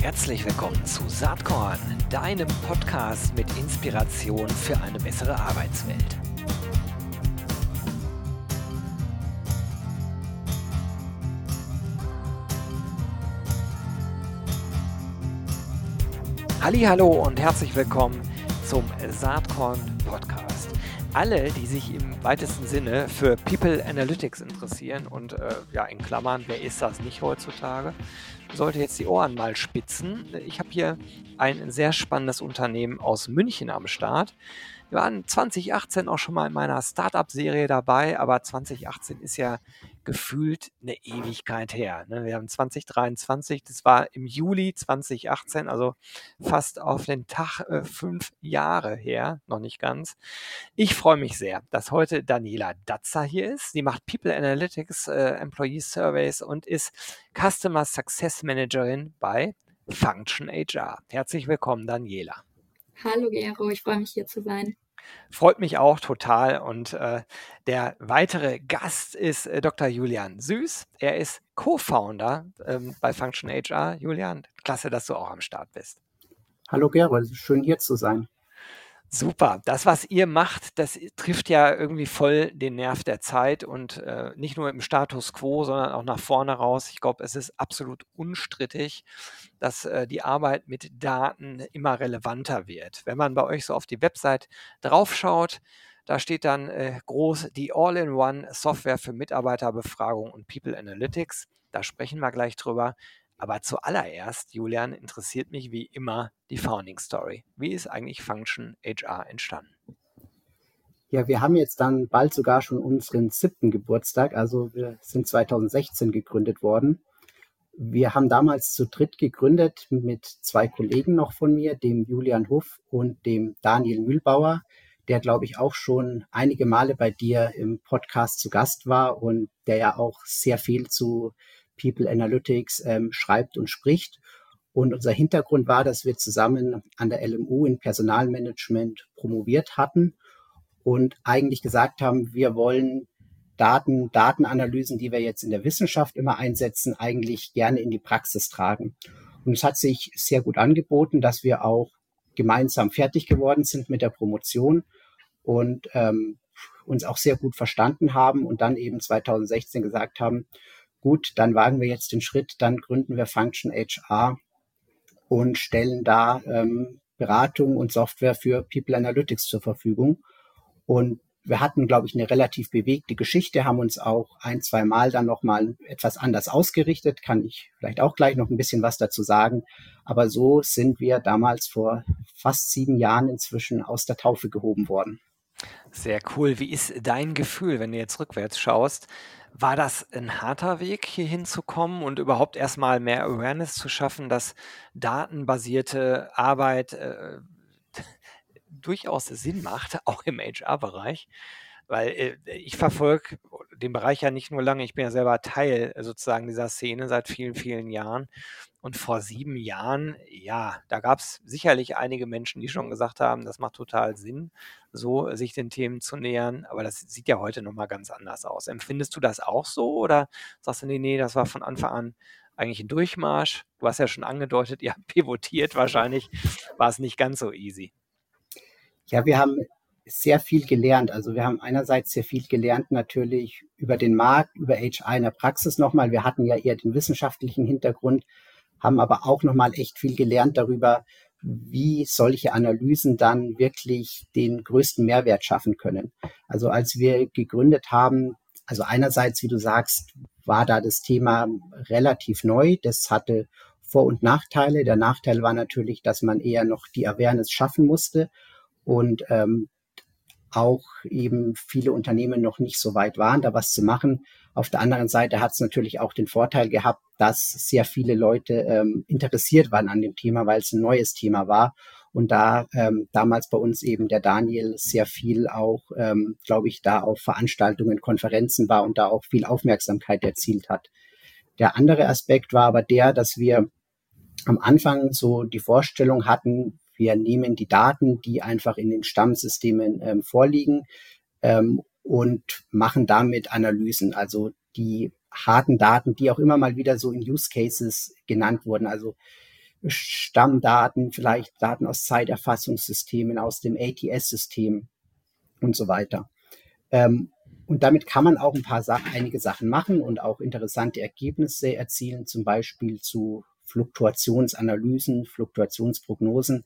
Herzlich willkommen zu Saatkorn, deinem Podcast mit Inspiration für eine bessere Arbeitswelt. Hallo und herzlich willkommen zum Saatkorn Podcast. Alle, die sich im weitesten Sinne für People Analytics interessieren und äh, ja in Klammern, wer ist das nicht heutzutage, sollte jetzt die Ohren mal spitzen. Ich habe hier ein sehr spannendes Unternehmen aus München am Start. Wir waren 2018 auch schon mal in meiner Startup-Serie dabei, aber 2018 ist ja gefühlt eine Ewigkeit her. Ne? Wir haben 2023, das war im Juli 2018, also fast auf den Tag äh, fünf Jahre her, noch nicht ganz. Ich freue mich sehr, dass heute Daniela Datzer hier ist. Sie macht People Analytics, äh, Employee Surveys und ist Customer Success Managerin bei Function HR. Herzlich willkommen, Daniela. Hallo Gero, ich freue mich hier zu sein. Freut mich auch total. Und äh, der weitere Gast ist äh, Dr. Julian Süß. Er ist Co-Founder ähm, bei Function HR. Julian, klasse, dass du auch am Start bist. Hallo Gero, schön hier zu sein. Super. Das, was ihr macht, das trifft ja irgendwie voll den Nerv der Zeit und äh, nicht nur im Status quo, sondern auch nach vorne raus. Ich glaube, es ist absolut unstrittig, dass äh, die Arbeit mit Daten immer relevanter wird. Wenn man bei euch so auf die Website draufschaut, da steht dann äh, groß die All-in-One Software für Mitarbeiterbefragung und People Analytics. Da sprechen wir gleich drüber. Aber zuallererst, Julian, interessiert mich wie immer die Founding Story. Wie ist eigentlich Function HR entstanden? Ja, wir haben jetzt dann bald sogar schon unseren siebten Geburtstag. Also wir sind 2016 gegründet worden. Wir haben damals zu dritt gegründet mit zwei Kollegen noch von mir, dem Julian Huff und dem Daniel Mühlbauer, der, glaube ich, auch schon einige Male bei dir im Podcast zu Gast war und der ja auch sehr viel zu People Analytics ähm, schreibt und spricht. Und unser Hintergrund war, dass wir zusammen an der LMU in Personalmanagement promoviert hatten und eigentlich gesagt haben, wir wollen Daten, Datenanalysen, die wir jetzt in der Wissenschaft immer einsetzen, eigentlich gerne in die Praxis tragen. Und es hat sich sehr gut angeboten, dass wir auch gemeinsam fertig geworden sind mit der Promotion und ähm, uns auch sehr gut verstanden haben und dann eben 2016 gesagt haben, gut, dann wagen wir jetzt den Schritt, dann gründen wir Function HR und stellen da ähm, Beratung und Software für People Analytics zur Verfügung. Und wir hatten, glaube ich, eine relativ bewegte Geschichte, haben uns auch ein, zwei Mal dann nochmal etwas anders ausgerichtet, kann ich vielleicht auch gleich noch ein bisschen was dazu sagen. Aber so sind wir damals vor fast sieben Jahren inzwischen aus der Taufe gehoben worden. Sehr cool. Wie ist dein Gefühl, wenn du jetzt rückwärts schaust? War das ein harter Weg, hier hinzukommen und überhaupt erstmal mehr Awareness zu schaffen, dass datenbasierte Arbeit äh, durchaus Sinn macht, auch im HR-Bereich? Weil äh, ich verfolge den Bereich ja nicht nur lange, ich bin ja selber Teil äh, sozusagen dieser Szene seit vielen, vielen Jahren. Und vor sieben Jahren, ja, da gab es sicherlich einige Menschen, die schon gesagt haben, das macht total Sinn, so sich den Themen zu nähern. Aber das sieht ja heute nochmal ganz anders aus. Empfindest du das auch so oder sagst du, nee, nee, das war von Anfang an eigentlich ein Durchmarsch? Du hast ja schon angedeutet, ihr habt pivotiert wahrscheinlich, war es nicht ganz so easy. Ja, wir haben sehr viel gelernt. Also wir haben einerseits sehr viel gelernt natürlich über den Markt, über HR in der Praxis nochmal. Wir hatten ja eher den wissenschaftlichen Hintergrund, haben aber auch nochmal echt viel gelernt darüber, wie solche Analysen dann wirklich den größten Mehrwert schaffen können. Also als wir gegründet haben, also einerseits, wie du sagst, war da das Thema relativ neu. Das hatte Vor- und Nachteile. Der Nachteil war natürlich, dass man eher noch die Awareness schaffen musste und ähm, auch eben viele Unternehmen noch nicht so weit waren, da was zu machen. Auf der anderen Seite hat es natürlich auch den Vorteil gehabt, dass sehr viele Leute ähm, interessiert waren an dem Thema, weil es ein neues Thema war. Und da ähm, damals bei uns eben der Daniel sehr viel auch, ähm, glaube ich, da auf Veranstaltungen, Konferenzen war und da auch viel Aufmerksamkeit erzielt hat. Der andere Aspekt war aber der, dass wir am Anfang so die Vorstellung hatten, wir nehmen die Daten, die einfach in den Stammsystemen ähm, vorliegen ähm, und machen damit Analysen. Also die harten Daten, die auch immer mal wieder so in Use Cases genannt wurden. Also Stammdaten, vielleicht Daten aus Zeiterfassungssystemen, aus dem ATS-System und so weiter. Ähm, und damit kann man auch ein paar Sachen, einige Sachen machen und auch interessante Ergebnisse erzielen, zum Beispiel zu Fluktuationsanalysen, Fluktuationsprognosen.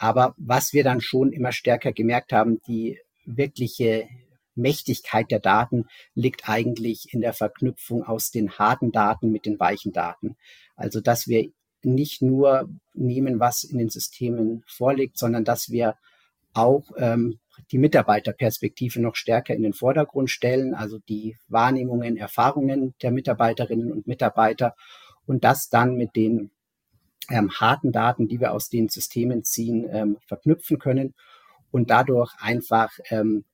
Aber was wir dann schon immer stärker gemerkt haben, die wirkliche Mächtigkeit der Daten liegt eigentlich in der Verknüpfung aus den harten Daten mit den weichen Daten. Also, dass wir nicht nur nehmen, was in den Systemen vorliegt, sondern dass wir auch ähm, die Mitarbeiterperspektive noch stärker in den Vordergrund stellen, also die Wahrnehmungen, Erfahrungen der Mitarbeiterinnen und Mitarbeiter und das dann mit den ähm, harten Daten, die wir aus den Systemen ziehen, ähm, verknüpfen können und dadurch einfach ähm,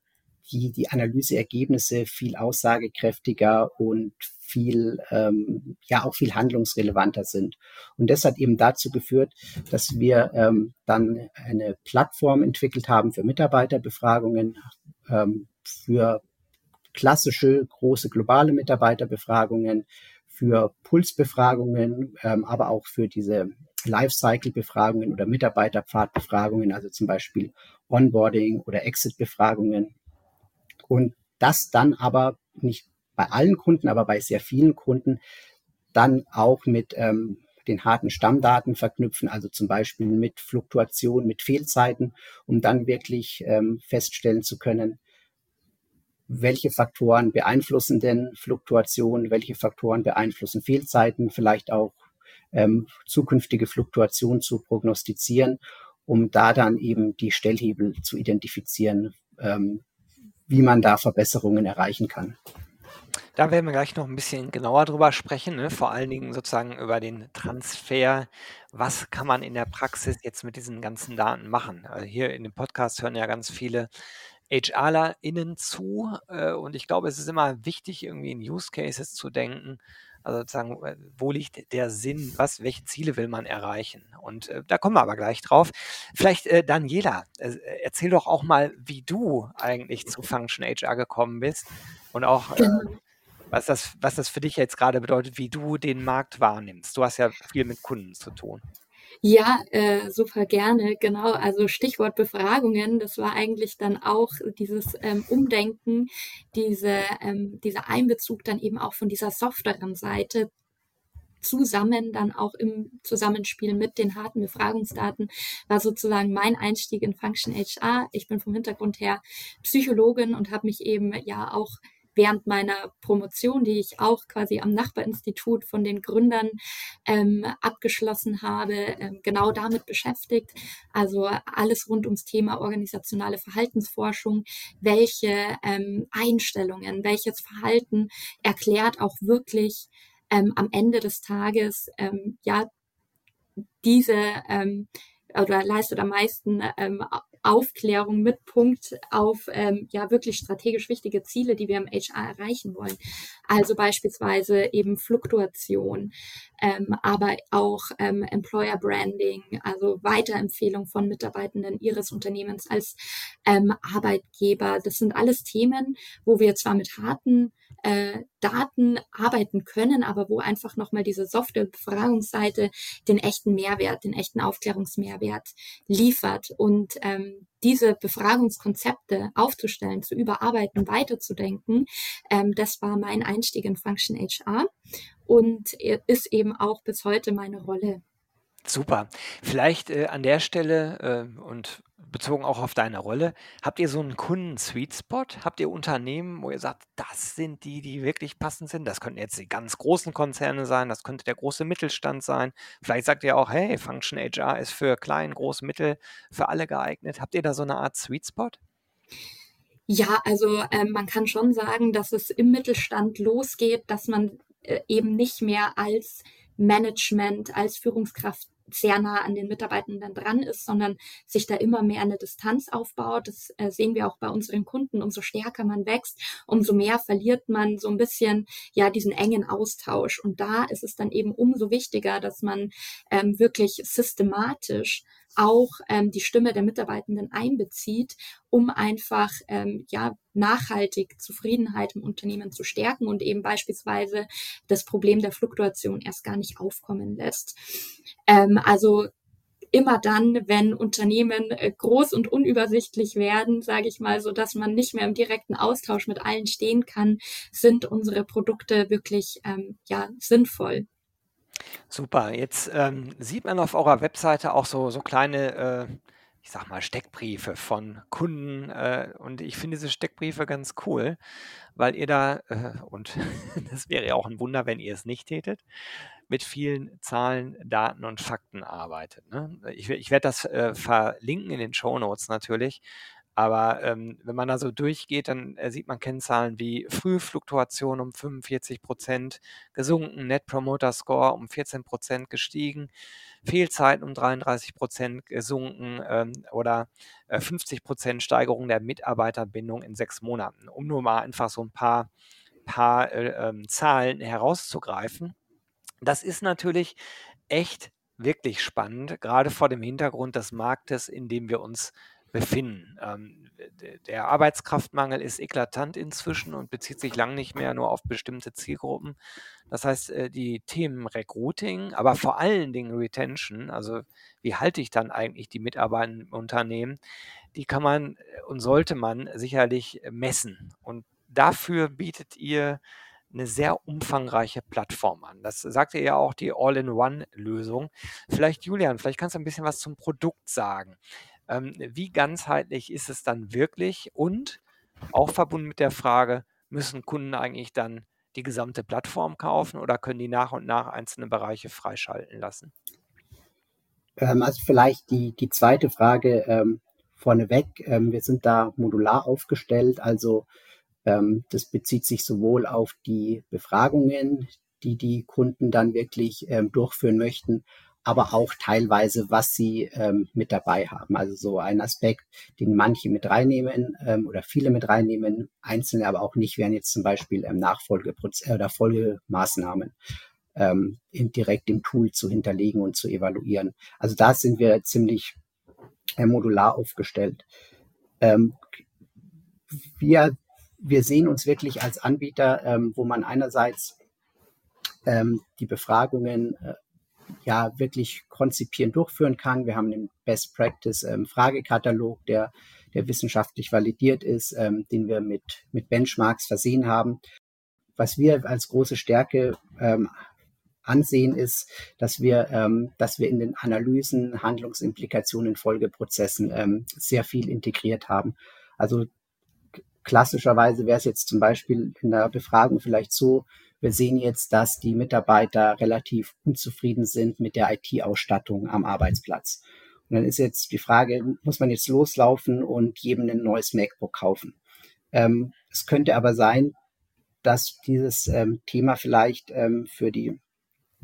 die, die Analyseergebnisse viel aussagekräftiger und viel, ähm, ja auch viel handlungsrelevanter sind. Und das hat eben dazu geführt, dass wir ähm, dann eine Plattform entwickelt haben für Mitarbeiterbefragungen, ähm, für klassische große globale Mitarbeiterbefragungen, für Pulsbefragungen, ähm, aber auch für diese Lifecycle-Befragungen oder Mitarbeiterpfadbefragungen, also zum Beispiel Onboarding oder Exit-Befragungen. Und das dann aber nicht bei allen Kunden, aber bei sehr vielen Kunden dann auch mit ähm, den harten Stammdaten verknüpfen, also zum Beispiel mit Fluktuation, mit Fehlzeiten, um dann wirklich ähm, feststellen zu können, welche Faktoren beeinflussen denn Fluktuation, welche Faktoren beeinflussen Fehlzeiten, vielleicht auch ähm, zukünftige Fluktuation zu prognostizieren, um da dann eben die Stellhebel zu identifizieren, ähm, wie man da Verbesserungen erreichen kann. Da werden wir gleich noch ein bisschen genauer drüber sprechen, ne? vor allen Dingen sozusagen über den Transfer. Was kann man in der Praxis jetzt mit diesen ganzen Daten machen? Also hier in dem Podcast hören ja ganz viele HRlerInnen zu äh, und ich glaube, es ist immer wichtig, irgendwie in Use Cases zu denken. Also sozusagen, äh, wo liegt der Sinn? Was, welche Ziele will man erreichen? Und äh, da kommen wir aber gleich drauf. Vielleicht, äh, Daniela, äh, erzähl doch auch mal, wie du eigentlich zu Function HR gekommen bist und auch, äh, genau was das, was das für dich jetzt gerade bedeutet, wie du den Markt wahrnimmst. Du hast ja viel mit Kunden zu tun. Ja, äh, super gerne, genau. Also Stichwort Befragungen, das war eigentlich dann auch dieses ähm, Umdenken, diese, ähm, dieser Einbezug dann eben auch von dieser softeren Seite zusammen dann auch im Zusammenspiel mit den harten Befragungsdaten war sozusagen mein Einstieg in Function HR. Ich bin vom Hintergrund her Psychologin und habe mich eben ja auch während meiner Promotion, die ich auch quasi am Nachbarinstitut von den Gründern ähm, abgeschlossen habe, ähm, genau damit beschäftigt. Also alles rund ums Thema organisationale Verhaltensforschung. Welche ähm, Einstellungen, welches Verhalten erklärt auch wirklich ähm, am Ende des Tages ähm, ja diese ähm, oder leistet am meisten ähm, Aufklärung mit Punkt auf ähm, ja wirklich strategisch wichtige Ziele, die wir im HR erreichen wollen. Also beispielsweise eben Fluktuation, ähm, aber auch ähm, Employer Branding, also Weiterempfehlung von Mitarbeitenden ihres Unternehmens als ähm, Arbeitgeber. Das sind alles Themen, wo wir zwar mit harten äh, Daten arbeiten können, aber wo einfach nochmal diese softe Befragungsseite den echten Mehrwert, den echten Aufklärungsmehrwert liefert. Und ähm, diese Befragungskonzepte aufzustellen, zu überarbeiten, weiterzudenken, ähm, das war mein Einstieg in Function HR und ist eben auch bis heute meine Rolle. Super. Vielleicht äh, an der Stelle äh, und bezogen auch auf deine Rolle, habt ihr so einen Kunden-Sweet Spot? Habt ihr Unternehmen, wo ihr sagt, das sind die, die wirklich passend sind? Das könnten jetzt die ganz großen Konzerne sein, das könnte der große Mittelstand sein. Vielleicht sagt ihr auch, hey, Function HR ist für klein, groß, mittel, für alle geeignet. Habt ihr da so eine Art Sweet Spot? Ja, also ähm, man kann schon sagen, dass es im Mittelstand losgeht, dass man äh, eben nicht mehr als Management, als Führungskraft sehr nah an den Mitarbeitenden dran ist, sondern sich da immer mehr eine Distanz aufbaut. Das äh, sehen wir auch bei unseren Kunden. Umso stärker man wächst, umso mehr verliert man so ein bisschen ja diesen engen Austausch. Und da ist es dann eben umso wichtiger, dass man ähm, wirklich systematisch auch ähm, die Stimme der Mitarbeitenden einbezieht, um einfach ähm, ja nachhaltig Zufriedenheit im Unternehmen zu stärken und eben beispielsweise das Problem der Fluktuation erst gar nicht aufkommen lässt. Ähm, also immer dann, wenn Unternehmen äh, groß und unübersichtlich werden, sage ich mal, so dass man nicht mehr im direkten Austausch mit allen stehen kann, sind unsere Produkte wirklich ähm, ja sinnvoll. Super. Jetzt ähm, sieht man auf eurer Webseite auch so, so kleine, äh, ich sag mal, Steckbriefe von Kunden. Äh, und ich finde diese Steckbriefe ganz cool, weil ihr da, äh, und das wäre ja auch ein Wunder, wenn ihr es nicht tätet, mit vielen Zahlen, Daten und Fakten arbeitet. Ne? Ich, ich werde das äh, verlinken in den Show Notes natürlich. Aber ähm, wenn man da so durchgeht, dann äh, sieht man Kennzahlen wie Frühfluktuation um 45 Prozent gesunken, Net Promoter Score um 14 Prozent gestiegen, Fehlzeiten um 33 Prozent gesunken ähm, oder äh, 50 Prozent Steigerung der Mitarbeiterbindung in sechs Monaten, um nur mal einfach so ein paar, paar äh, ähm, Zahlen herauszugreifen. Das ist natürlich echt wirklich spannend, gerade vor dem Hintergrund des Marktes, in dem wir uns befinden. Ähm, der Arbeitskraftmangel ist eklatant inzwischen und bezieht sich lang nicht mehr nur auf bestimmte Zielgruppen. Das heißt, äh, die Themen Recruiting, aber vor allen Dingen Retention, also wie halte ich dann eigentlich die Mitarbeiter im Unternehmen, die kann man äh, und sollte man sicherlich messen. Und dafür bietet ihr eine sehr umfangreiche Plattform an. Das sagte ja auch die All-in-One-Lösung. Vielleicht, Julian, vielleicht kannst du ein bisschen was zum Produkt sagen. Ähm, wie ganzheitlich ist es dann wirklich? Und auch verbunden mit der Frage, müssen Kunden eigentlich dann die gesamte Plattform kaufen oder können die nach und nach einzelne Bereiche freischalten lassen? Ähm, also vielleicht die, die zweite Frage ähm, vorneweg. Ähm, wir sind da modular aufgestellt, also ähm, das bezieht sich sowohl auf die Befragungen, die die Kunden dann wirklich ähm, durchführen möchten, aber auch teilweise, was sie ähm, mit dabei haben. Also so ein Aspekt, den manche mit reinnehmen ähm, oder viele mit reinnehmen, einzelne aber auch nicht, wären jetzt zum Beispiel ähm, Nachfolgeprozesse oder Folgemaßnahmen ähm, in, direkt im Tool zu hinterlegen und zu evaluieren. Also da sind wir ziemlich äh, modular aufgestellt. Ähm, wir, wir sehen uns wirklich als Anbieter, ähm, wo man einerseits ähm, die Befragungen äh, ja wirklich konzipieren, durchführen kann. Wir haben den Best Practice ähm, Fragekatalog, der, der wissenschaftlich validiert ist, ähm, den wir mit, mit Benchmarks versehen haben. Was wir als große Stärke ähm, ansehen, ist, dass wir, ähm, dass wir in den Analysen, Handlungsimplikationen, Folgeprozessen ähm, sehr viel integriert haben. Also klassischerweise wäre es jetzt zum Beispiel in der Befragung vielleicht so, wir sehen jetzt, dass die Mitarbeiter relativ unzufrieden sind mit der IT-Ausstattung am Arbeitsplatz. Und dann ist jetzt die Frage, muss man jetzt loslaufen und jedem ein neues MacBook kaufen? Ähm, es könnte aber sein, dass dieses ähm, Thema vielleicht ähm, für die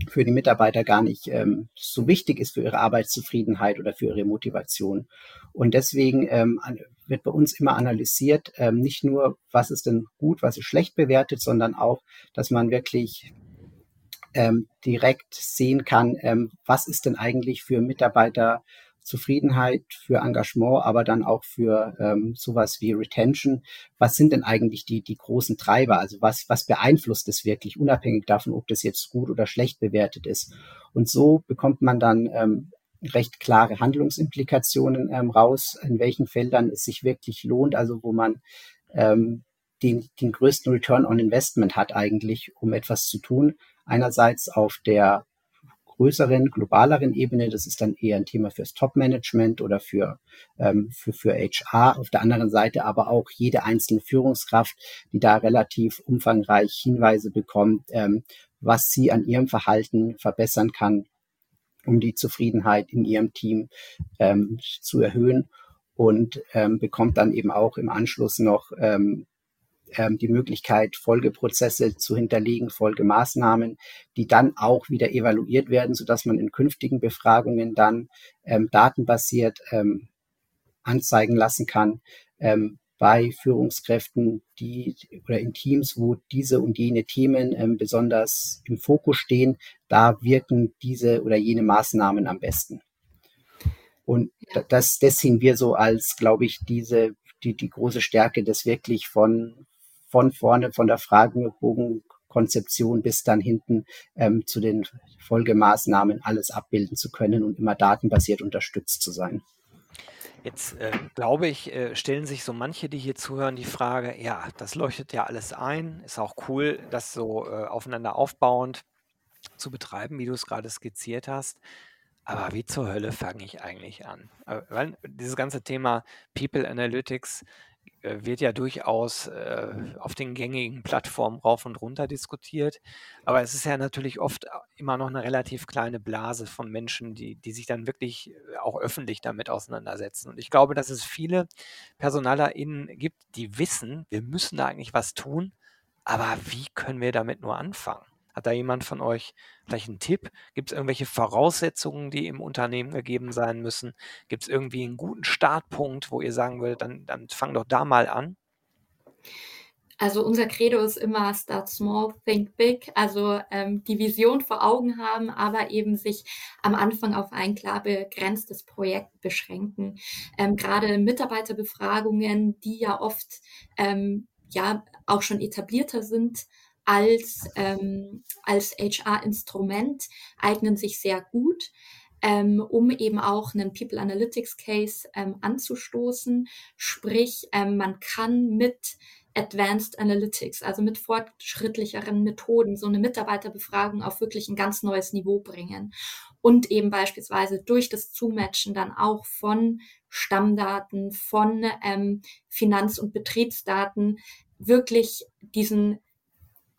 für die Mitarbeiter gar nicht ähm, so wichtig ist für ihre Arbeitszufriedenheit oder für ihre Motivation. Und deswegen ähm, wird bei uns immer analysiert, ähm, nicht nur, was ist denn gut, was ist schlecht bewertet, sondern auch, dass man wirklich ähm, direkt sehen kann, ähm, was ist denn eigentlich für Mitarbeiter Zufriedenheit, für Engagement, aber dann auch für ähm, sowas wie Retention. Was sind denn eigentlich die, die großen Treiber? Also was, was beeinflusst es wirklich, unabhängig davon, ob das jetzt gut oder schlecht bewertet ist? Und so bekommt man dann ähm, recht klare Handlungsimplikationen ähm, raus, in welchen Feldern es sich wirklich lohnt, also wo man ähm, den, den größten Return on Investment hat eigentlich, um etwas zu tun. Einerseits auf der größeren, globaleren Ebene. Das ist dann eher ein Thema fürs Top-Management oder für, ähm, für, für HR. Auf der anderen Seite aber auch jede einzelne Führungskraft, die da relativ umfangreich Hinweise bekommt, ähm, was sie an ihrem Verhalten verbessern kann, um die Zufriedenheit in ihrem Team ähm, zu erhöhen und ähm, bekommt dann eben auch im Anschluss noch ähm, ähm, die Möglichkeit, Folgeprozesse zu hinterlegen, Folgemaßnahmen, die dann auch wieder evaluiert werden, sodass man in künftigen Befragungen dann ähm, datenbasiert ähm, anzeigen lassen kann, ähm, bei Führungskräften, die oder in Teams, wo diese und jene Themen ähm, besonders im Fokus stehen, da wirken diese oder jene Maßnahmen am besten. Und das, das sehen wir so als, glaube ich, diese, die, die große Stärke, das wirklich von, von vorne, von der Fragebogenkonzeption bis dann hinten ähm, zu den Folgemaßnahmen alles abbilden zu können und immer datenbasiert unterstützt zu sein. Jetzt äh, glaube ich, äh, stellen sich so manche, die hier zuhören, die Frage, ja, das leuchtet ja alles ein, ist auch cool, das so äh, aufeinander aufbauend zu betreiben, wie du es gerade skizziert hast. Aber wie zur Hölle fange ich eigentlich an? Äh, weil dieses ganze Thema People Analytics wird ja durchaus äh, auf den gängigen Plattformen rauf und runter diskutiert. Aber es ist ja natürlich oft immer noch eine relativ kleine Blase von Menschen, die, die sich dann wirklich äh, auch öffentlich damit auseinandersetzen. Und ich glaube, dass es viele PersonalerInnen gibt, die wissen, wir müssen da eigentlich was tun. Aber wie können wir damit nur anfangen? Hat da jemand von euch vielleicht einen Tipp? Gibt es irgendwelche Voraussetzungen, die im Unternehmen gegeben sein müssen? Gibt es irgendwie einen guten Startpunkt, wo ihr sagen würdet, dann, dann fang doch da mal an? Also unser Credo ist immer Start Small, Think Big. Also ähm, die Vision vor Augen haben, aber eben sich am Anfang auf ein klar begrenztes Projekt beschränken. Ähm, Gerade Mitarbeiterbefragungen, die ja oft ähm, ja auch schon etablierter sind, als, ähm, als HR-Instrument eignen sich sehr gut, ähm, um eben auch einen People Analytics Case ähm, anzustoßen. Sprich, ähm, man kann mit Advanced Analytics, also mit fortschrittlicheren Methoden, so eine Mitarbeiterbefragung auf wirklich ein ganz neues Niveau bringen. Und eben beispielsweise durch das Zumatchen dann auch von Stammdaten, von ähm, Finanz- und Betriebsdaten wirklich diesen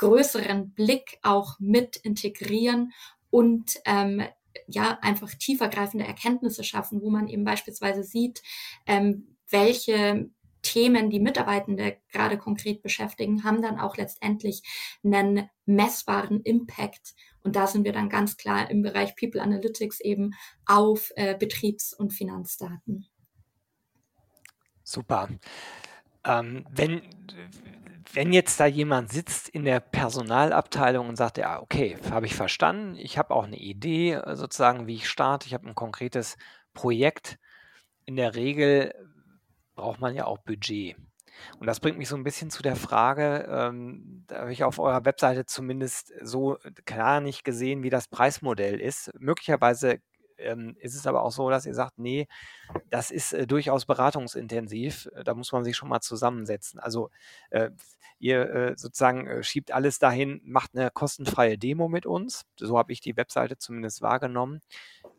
größeren Blick auch mit integrieren und ähm, ja einfach tiefergreifende Erkenntnisse schaffen, wo man eben beispielsweise sieht, ähm, welche Themen, die Mitarbeitende gerade konkret beschäftigen, haben dann auch letztendlich einen messbaren Impact. Und da sind wir dann ganz klar im Bereich People Analytics eben auf äh, Betriebs- und Finanzdaten. Super. Ähm, wenn wenn jetzt da jemand sitzt in der Personalabteilung und sagt, ja, okay, habe ich verstanden, ich habe auch eine Idee äh, sozusagen, wie ich starte, ich habe ein konkretes Projekt. In der Regel braucht man ja auch Budget. Und das bringt mich so ein bisschen zu der Frage, ähm, da habe ich auf eurer Webseite zumindest so klar nicht gesehen, wie das Preismodell ist. Möglicherweise ähm, ist es aber auch so, dass ihr sagt, nee, das ist äh, durchaus beratungsintensiv. Äh, da muss man sich schon mal zusammensetzen. Also äh, ihr äh, sozusagen äh, schiebt alles dahin, macht eine kostenfreie Demo mit uns. So habe ich die Webseite zumindest wahrgenommen.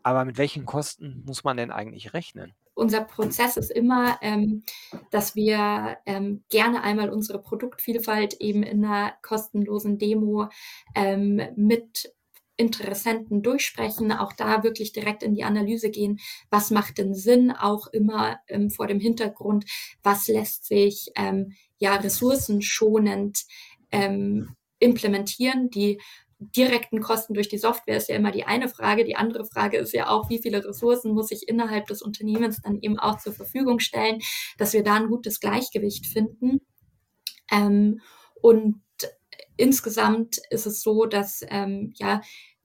Aber mit welchen Kosten muss man denn eigentlich rechnen? unser Prozess ist immer, ähm, dass wir ähm, gerne einmal unsere Produktvielfalt eben in einer kostenlosen Demo ähm, mit Interessenten durchsprechen, auch da wirklich direkt in die Analyse gehen, was macht denn Sinn, auch immer ähm, vor dem Hintergrund, was lässt sich ähm, ja ressourcenschonend ähm, implementieren. Die direkten Kosten durch die Software ist ja immer die eine Frage. Die andere Frage ist ja auch, wie viele Ressourcen muss ich innerhalb des Unternehmens dann eben auch zur Verfügung stellen, dass wir da ein gutes Gleichgewicht finden. Ähm, und insgesamt ist es so, dass ähm, ja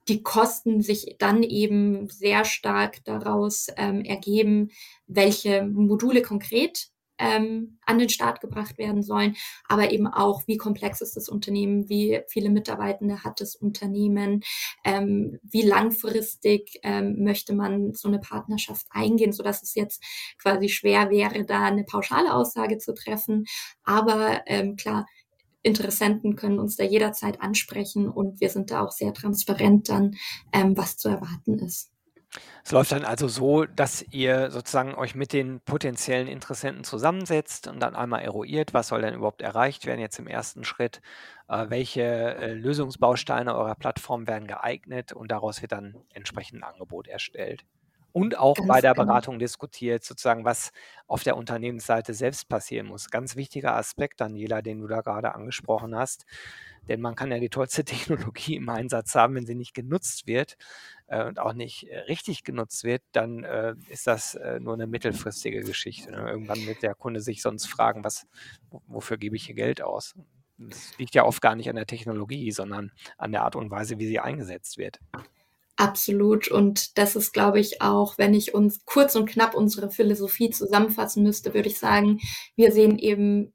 die Kosten sich dann eben sehr stark daraus ähm, ergeben, welche Module konkret ähm, an den Start gebracht werden sollen, aber eben auch, wie komplex ist das Unternehmen, wie viele Mitarbeitende hat das Unternehmen, ähm, wie langfristig ähm, möchte man so eine Partnerschaft eingehen, so dass es jetzt quasi schwer wäre, da eine pauschale Aussage zu treffen. Aber ähm, klar, Interessenten können uns da jederzeit ansprechen und wir sind da auch sehr transparent dann, ähm, was zu erwarten ist. Es läuft dann also so, dass ihr sozusagen euch mit den potenziellen Interessenten zusammensetzt und dann einmal eruiert, was soll denn überhaupt erreicht werden jetzt im ersten Schritt, äh, welche äh, Lösungsbausteine eurer Plattform werden geeignet und daraus wird dann entsprechend ein Angebot erstellt und auch Ganz bei der genau. Beratung diskutiert, sozusagen, was auf der Unternehmensseite selbst passieren muss. Ganz wichtiger Aspekt, Daniela, den du da gerade angesprochen hast. Denn man kann ja die tollste Technologie im Einsatz haben, wenn sie nicht genutzt wird äh, und auch nicht äh, richtig genutzt wird, dann äh, ist das äh, nur eine mittelfristige Geschichte. Ne? Irgendwann wird der Kunde sich sonst fragen, was, wofür gebe ich hier Geld aus? Das liegt ja oft gar nicht an der Technologie, sondern an der Art und Weise, wie sie eingesetzt wird. Absolut. Und das ist, glaube ich, auch, wenn ich uns kurz und knapp unsere Philosophie zusammenfassen müsste, würde ich sagen, wir sehen eben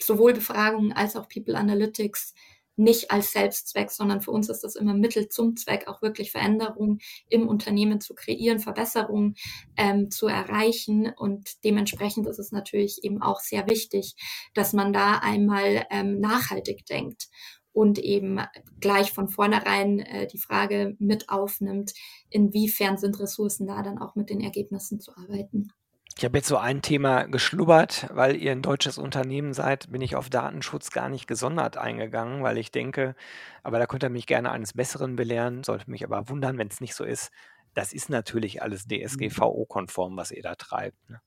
sowohl Befragungen als auch People Analytics nicht als Selbstzweck, sondern für uns ist das immer Mittel zum Zweck, auch wirklich Veränderungen im Unternehmen zu kreieren, Verbesserungen ähm, zu erreichen. Und dementsprechend ist es natürlich eben auch sehr wichtig, dass man da einmal ähm, nachhaltig denkt und eben gleich von vornherein äh, die Frage mit aufnimmt, inwiefern sind Ressourcen da dann auch mit den Ergebnissen zu arbeiten. Ich habe jetzt so ein Thema geschlubbert, weil ihr ein deutsches Unternehmen seid, bin ich auf Datenschutz gar nicht gesondert eingegangen, weil ich denke, aber da könnt ihr mich gerne eines Besseren belehren, sollte mich aber wundern, wenn es nicht so ist. Das ist natürlich alles DSGVO-konform, was ihr da treibt. Ne?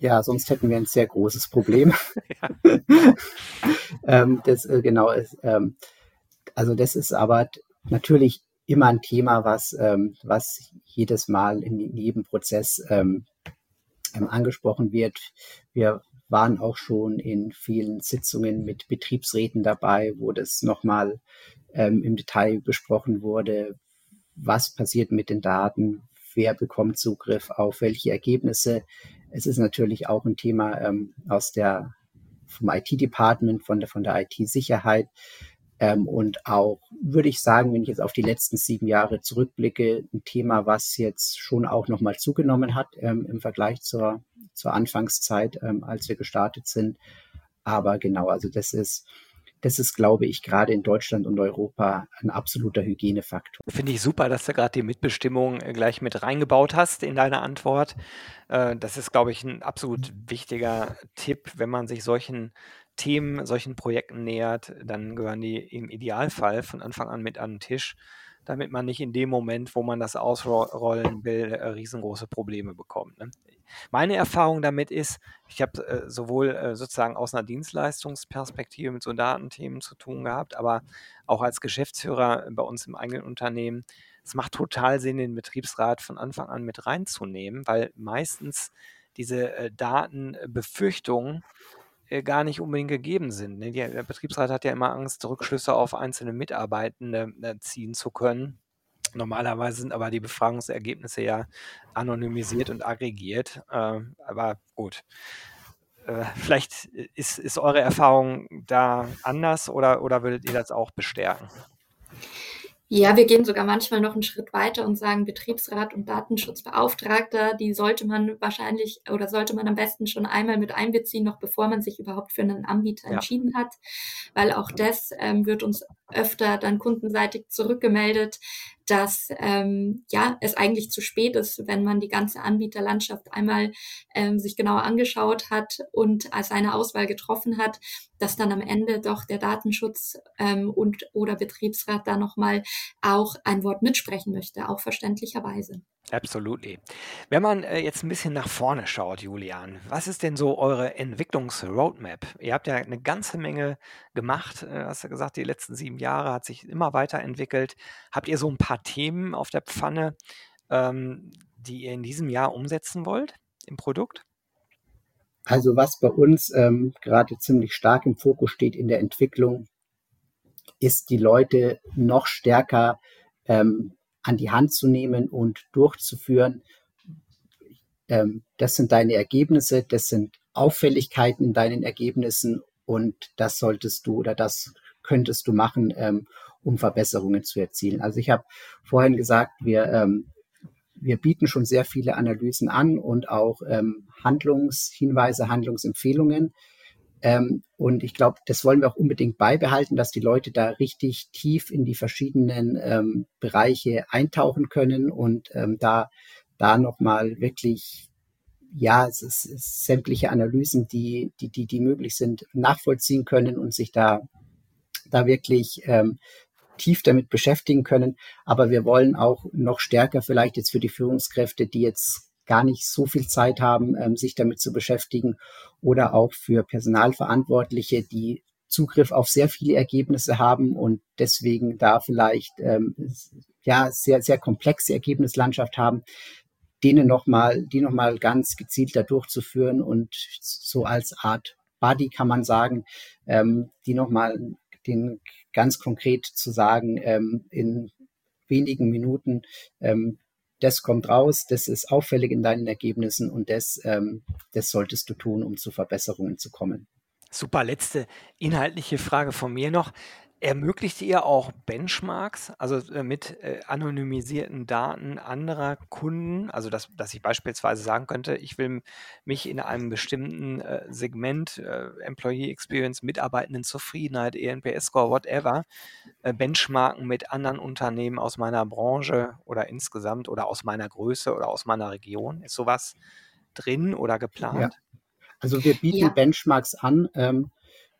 Ja, sonst hätten wir ein sehr großes Problem. ähm, das äh, genau ist. Ähm, also das ist aber natürlich immer ein Thema, was, ähm, was jedes Mal in jedem Prozess ähm, ähm, angesprochen wird. Wir waren auch schon in vielen Sitzungen mit Betriebsräten dabei, wo das nochmal ähm, im Detail besprochen wurde, was passiert mit den Daten, wer bekommt Zugriff auf welche Ergebnisse. Es ist natürlich auch ein Thema ähm, aus der vom IT-Department, von der, von der IT-Sicherheit. Ähm, und auch, würde ich sagen, wenn ich jetzt auf die letzten sieben Jahre zurückblicke, ein Thema, was jetzt schon auch nochmal zugenommen hat ähm, im Vergleich zur, zur Anfangszeit, ähm, als wir gestartet sind. Aber genau, also das ist, das ist, glaube ich, gerade in Deutschland und Europa ein absoluter Hygienefaktor. Finde ich super, dass du gerade die Mitbestimmung äh, gleich mit reingebaut hast in deine Antwort. Äh, das ist, glaube ich, ein absolut wichtiger Tipp, wenn man sich solchen Themen, solchen Projekten nähert, dann gehören die im Idealfall von Anfang an mit an den Tisch, damit man nicht in dem Moment, wo man das ausrollen will, äh, riesengroße Probleme bekommt. Ne? Meine Erfahrung damit ist, ich habe äh, sowohl äh, sozusagen aus einer Dienstleistungsperspektive mit so Datenthemen zu tun gehabt, aber auch als Geschäftsführer bei uns im eigenen Unternehmen. Es macht total Sinn, den Betriebsrat von Anfang an mit reinzunehmen, weil meistens diese äh, Datenbefürchtungen gar nicht unbedingt gegeben sind. Ne? Der Betriebsrat hat ja immer Angst, Rückschlüsse auf einzelne Mitarbeitende äh, ziehen zu können. Normalerweise sind aber die Befragungsergebnisse ja anonymisiert und aggregiert. Äh, aber gut. Äh, vielleicht ist, ist eure Erfahrung da anders oder, oder würdet ihr das auch bestärken? Ja, wir gehen sogar manchmal noch einen Schritt weiter und sagen, Betriebsrat und Datenschutzbeauftragter, die sollte man wahrscheinlich oder sollte man am besten schon einmal mit einbeziehen, noch bevor man sich überhaupt für einen Anbieter ja. entschieden hat, weil auch das ähm, wird uns öfter dann kundenseitig zurückgemeldet, dass ähm, ja es eigentlich zu spät ist, wenn man die ganze Anbieterlandschaft einmal ähm, sich genauer angeschaut hat und seine Auswahl getroffen hat, dass dann am Ende doch der Datenschutz ähm, und oder Betriebsrat da nochmal auch ein Wort mitsprechen möchte, auch verständlicherweise. Absolutely. Wenn man äh, jetzt ein bisschen nach vorne schaut, Julian, was ist denn so eure Entwicklungsroadmap? Ihr habt ja eine ganze Menge gemacht, äh, hast du gesagt, die letzten sieben Jahre hat sich immer weiterentwickelt. Habt ihr so ein paar Themen auf der Pfanne, ähm, die ihr in diesem Jahr umsetzen wollt im Produkt? Also was bei uns ähm, gerade ziemlich stark im Fokus steht in der Entwicklung, ist die Leute noch stärker ähm, an die Hand zu nehmen und durchzuführen. Ähm, das sind deine Ergebnisse, das sind Auffälligkeiten in deinen Ergebnissen und das solltest du oder das könntest du machen, ähm, um Verbesserungen zu erzielen. Also ich habe vorhin gesagt, wir, ähm, wir bieten schon sehr viele Analysen an und auch ähm, Handlungshinweise, Handlungsempfehlungen. Ähm, und ich glaube, das wollen wir auch unbedingt beibehalten, dass die Leute da richtig tief in die verschiedenen ähm, Bereiche eintauchen können und ähm, da, da nochmal wirklich, ja, es ist, es ist sämtliche Analysen, die, die, die, die möglich sind, nachvollziehen können und sich da, da wirklich ähm, tief damit beschäftigen können. Aber wir wollen auch noch stärker vielleicht jetzt für die Führungskräfte, die jetzt gar nicht so viel Zeit haben, ähm, sich damit zu beschäftigen oder auch für Personalverantwortliche, die Zugriff auf sehr viele Ergebnisse haben und deswegen da vielleicht ähm, ja sehr sehr komplexe Ergebnislandschaft haben, denen noch mal die noch mal ganz gezielt da durchzuführen und so als Art Buddy kann man sagen, ähm, die noch mal den ganz konkret zu sagen, ähm, in wenigen Minuten, ähm, das kommt raus, das ist auffällig in deinen Ergebnissen und das, ähm, das solltest du tun, um zu Verbesserungen zu kommen. Super, letzte inhaltliche Frage von mir noch. Ermöglicht ihr auch Benchmarks, also äh, mit äh, anonymisierten Daten anderer Kunden? Also dass, dass ich beispielsweise sagen könnte, ich will mich in einem bestimmten äh, Segment, äh, Employee Experience, Mitarbeitendenzufriedenheit, ENPS-Score, whatever, äh, benchmarken mit anderen Unternehmen aus meiner Branche oder insgesamt oder aus meiner Größe oder aus meiner Region. Ist sowas drin oder geplant? Ja. Also wir bieten ja. Benchmarks an. Ähm,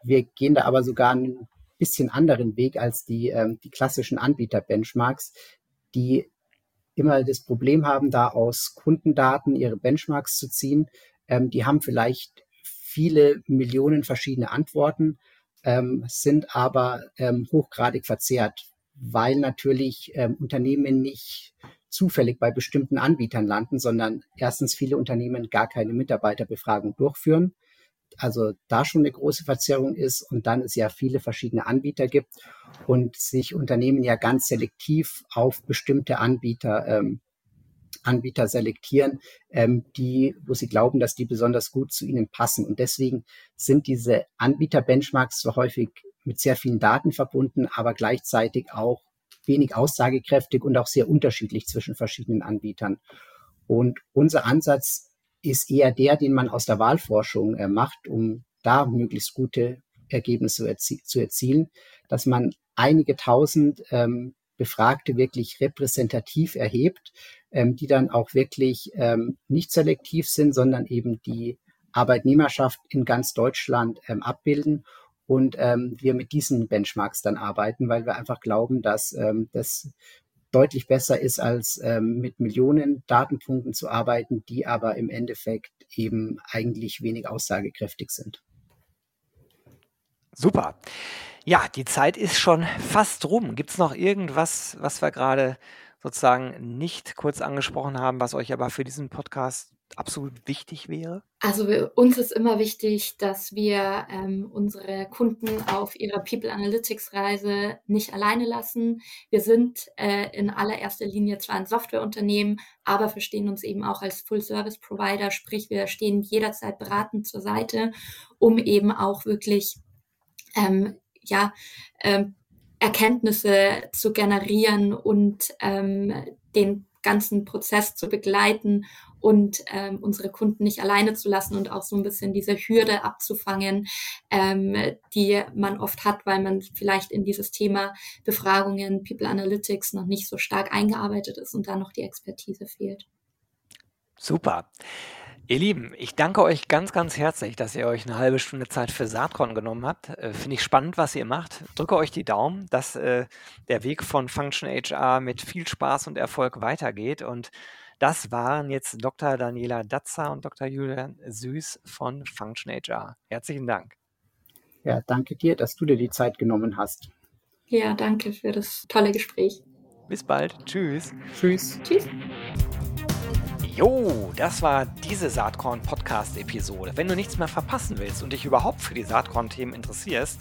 wir gehen da aber sogar einen bisschen anderen Weg als die, ähm, die klassischen Anbieter-Benchmarks, die immer das Problem haben, da aus Kundendaten ihre Benchmarks zu ziehen. Ähm, die haben vielleicht viele Millionen verschiedene Antworten, ähm, sind aber ähm, hochgradig verzerrt, weil natürlich ähm, Unternehmen nicht zufällig bei bestimmten Anbietern landen, sondern erstens viele Unternehmen gar keine Mitarbeiterbefragung durchführen also da schon eine große Verzerrung ist und dann es ja viele verschiedene Anbieter gibt und sich Unternehmen ja ganz selektiv auf bestimmte Anbieter ähm, Anbieter selektieren, ähm, die, wo sie glauben, dass die besonders gut zu ihnen passen. Und deswegen sind diese Anbieter-Benchmarks so häufig mit sehr vielen Daten verbunden, aber gleichzeitig auch wenig aussagekräftig und auch sehr unterschiedlich zwischen verschiedenen Anbietern. Und unser Ansatz ist eher der, den man aus der Wahlforschung äh, macht, um da möglichst gute Ergebnisse erzie zu erzielen, dass man einige tausend ähm, Befragte wirklich repräsentativ erhebt, ähm, die dann auch wirklich ähm, nicht selektiv sind, sondern eben die Arbeitnehmerschaft in ganz Deutschland ähm, abbilden und ähm, wir mit diesen Benchmarks dann arbeiten, weil wir einfach glauben, dass ähm, das deutlich besser ist, als ähm, mit Millionen Datenpunkten zu arbeiten, die aber im Endeffekt eben eigentlich wenig aussagekräftig sind. Super. Ja, die Zeit ist schon fast rum. Gibt es noch irgendwas, was wir gerade sozusagen nicht kurz angesprochen haben, was euch aber für diesen Podcast absolut wichtig wäre? Also uns ist immer wichtig, dass wir ähm, unsere Kunden auf ihrer People Analytics Reise nicht alleine lassen. Wir sind äh, in allererster Linie zwar ein Softwareunternehmen, aber verstehen uns eben auch als Full Service Provider, sprich wir stehen jederzeit beratend zur Seite, um eben auch wirklich ähm, ja ähm, Erkenntnisse zu generieren und ähm, den ganzen Prozess zu begleiten und ähm, unsere Kunden nicht alleine zu lassen und auch so ein bisschen diese Hürde abzufangen, ähm, die man oft hat, weil man vielleicht in dieses Thema Befragungen, People Analytics noch nicht so stark eingearbeitet ist und da noch die Expertise fehlt. Super. Ihr Lieben, ich danke euch ganz, ganz herzlich, dass ihr euch eine halbe Stunde Zeit für Saatkorn genommen habt. Äh, Finde ich spannend, was ihr macht. Drücke euch die Daumen, dass äh, der Weg von Function HR mit viel Spaß und Erfolg weitergeht. Und das waren jetzt Dr. Daniela Datzer und Dr. Julian Süß von Function HR. Herzlichen Dank. Ja, danke dir, dass du dir die Zeit genommen hast. Ja, danke für das tolle Gespräch. Bis bald. Tschüss. Tschüss. Tschüss. Jo, das war diese Saatkorn-Podcast-Episode. Wenn du nichts mehr verpassen willst und dich überhaupt für die Saatkorn-Themen interessierst,